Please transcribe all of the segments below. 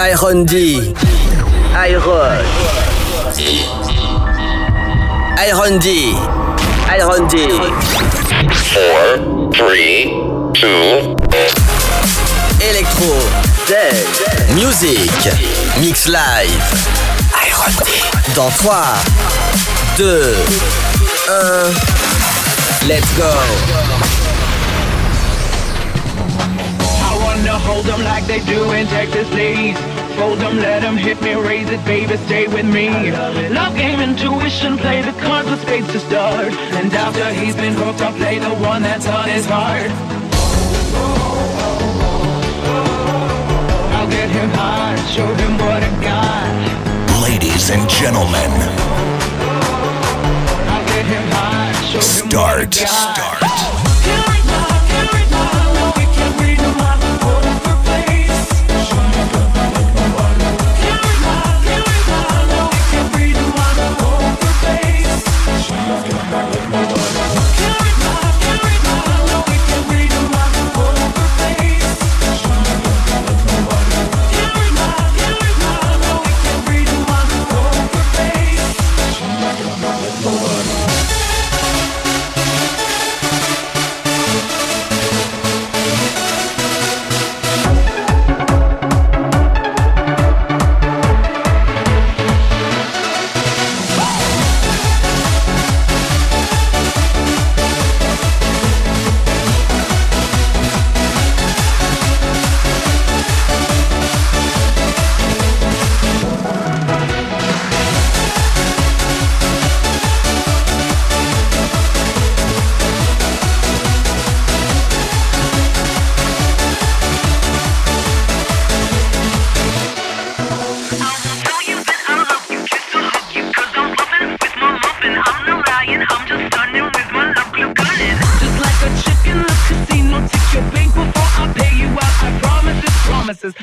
Iron D. Iron. Iron D. Iron D. Four, three, two. Electro. Dead. Music. Mix live. Iron D. Dans 3, 2, 1. Let's go. Hold them like they do in Texas, please. Fold them, let them hit me, raise it, baby, stay with me. Love game, intuition, play the cards with spades to start. And after he's been hooked, I'll play the one that's on his heart. I'll get him high, show him what I got. Ladies and gentlemen, I'll get him high, show him start. what I got. Start.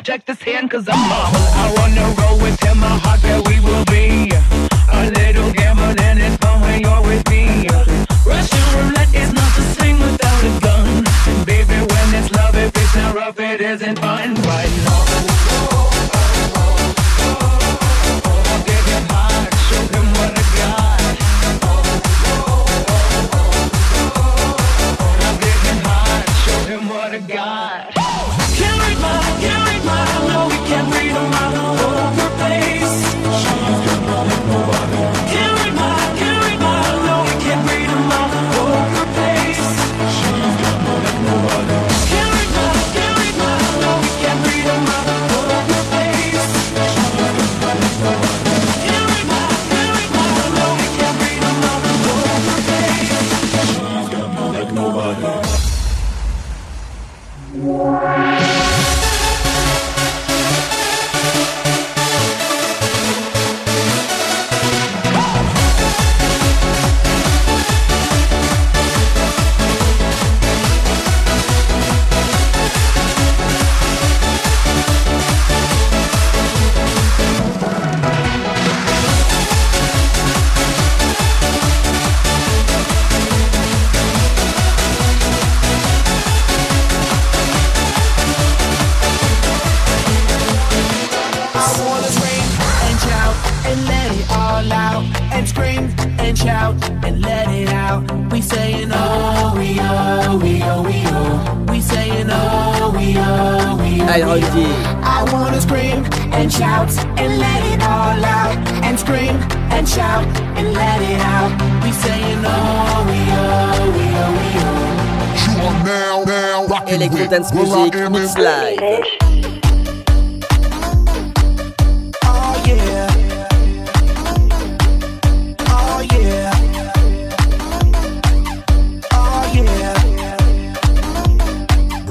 Check this hand, cause I'm marvel. I wanna roll with him, my heart oh. We saying oh, we oh, we oh. Iron we, oh. I wanna scream and shout and let it all out. And scream and shout and let it out. We saying oh, we oh, we oh, we oh. You are now, now rocking Electro with Dance Will I Music Am Mix in- Live.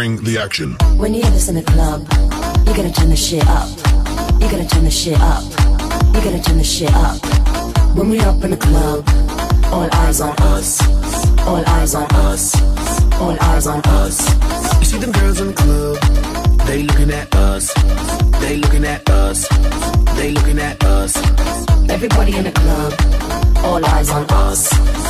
Bring the action. When you hear this in the club, you gotta turn the shit up. You gotta turn the shit up. you gotta turn the shit up. When we up in the club, all eyes on us. All eyes on us. All eyes on us. You see them girls in the club, they looking at us. They looking at us. They looking at us. Everybody in the club, all eyes on us.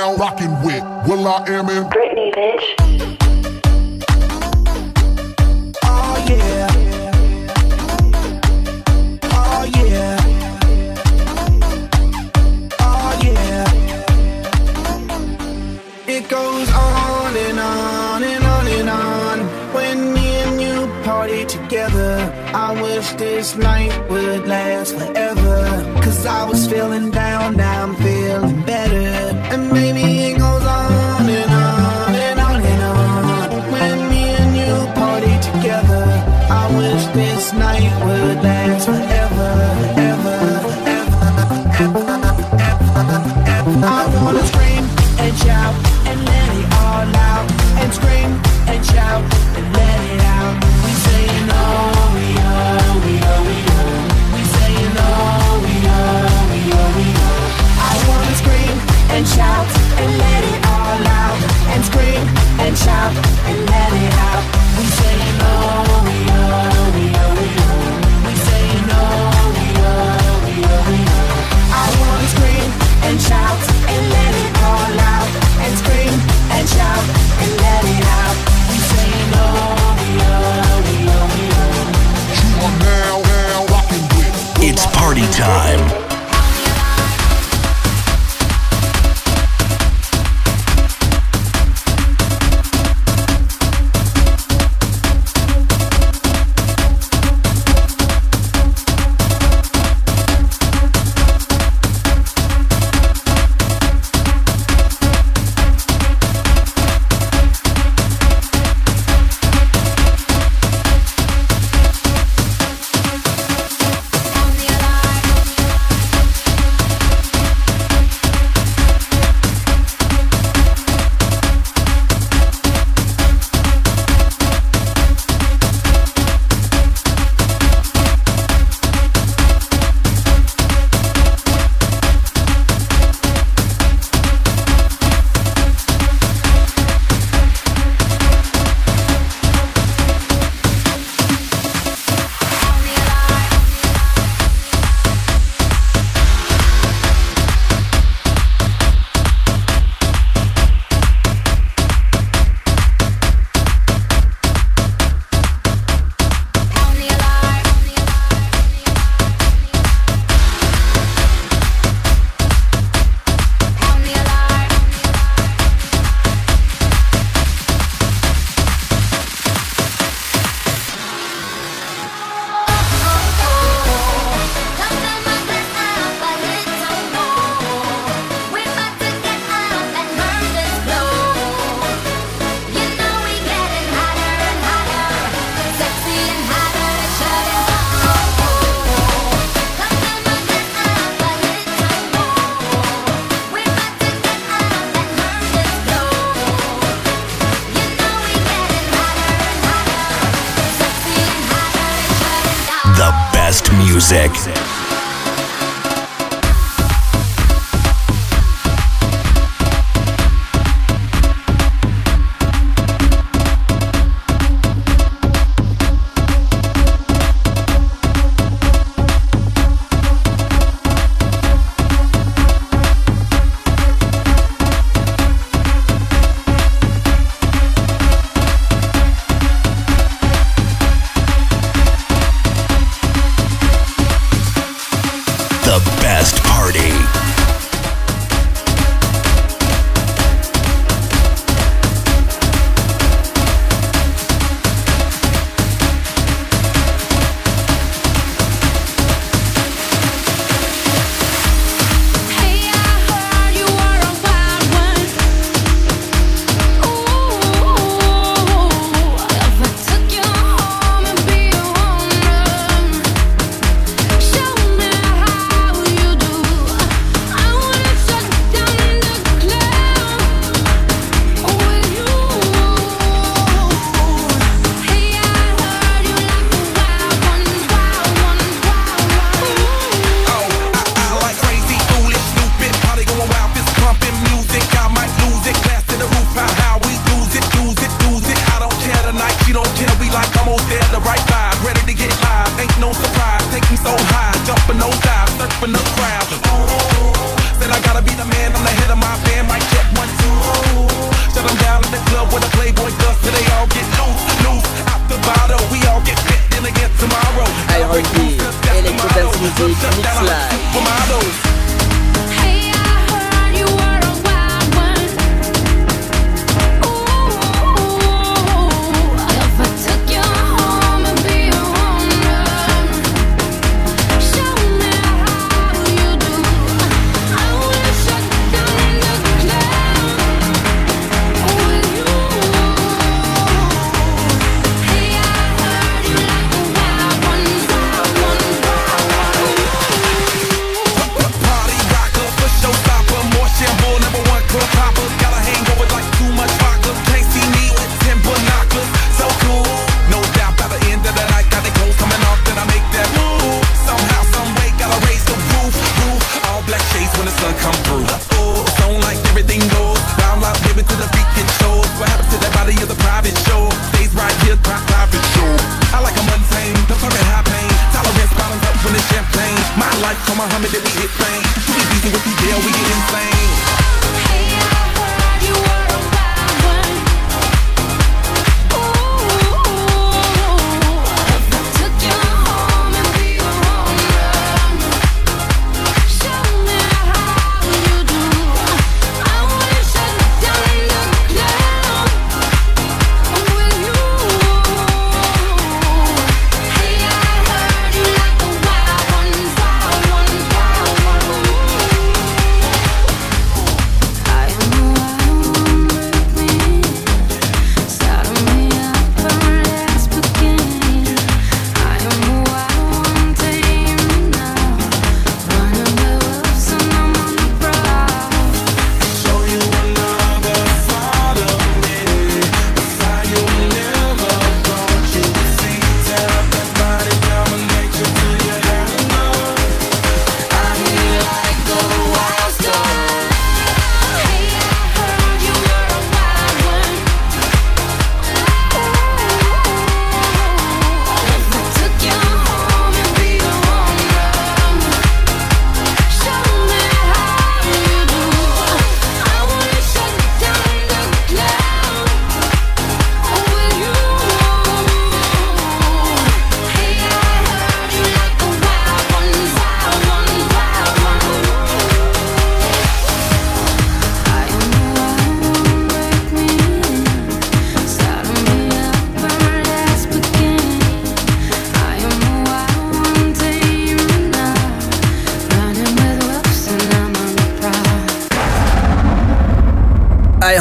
rocking with Will I Am in Britney, bitch. Oh yeah. Oh yeah. Oh yeah. It goes on and on and on and on when me and you party together. I wish this night would last forever. Cause I was feeling down, now I'm feeling better. And maybe best music.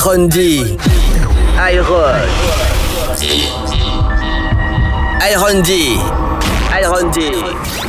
Iron D. Iron. Iron D. Iron D.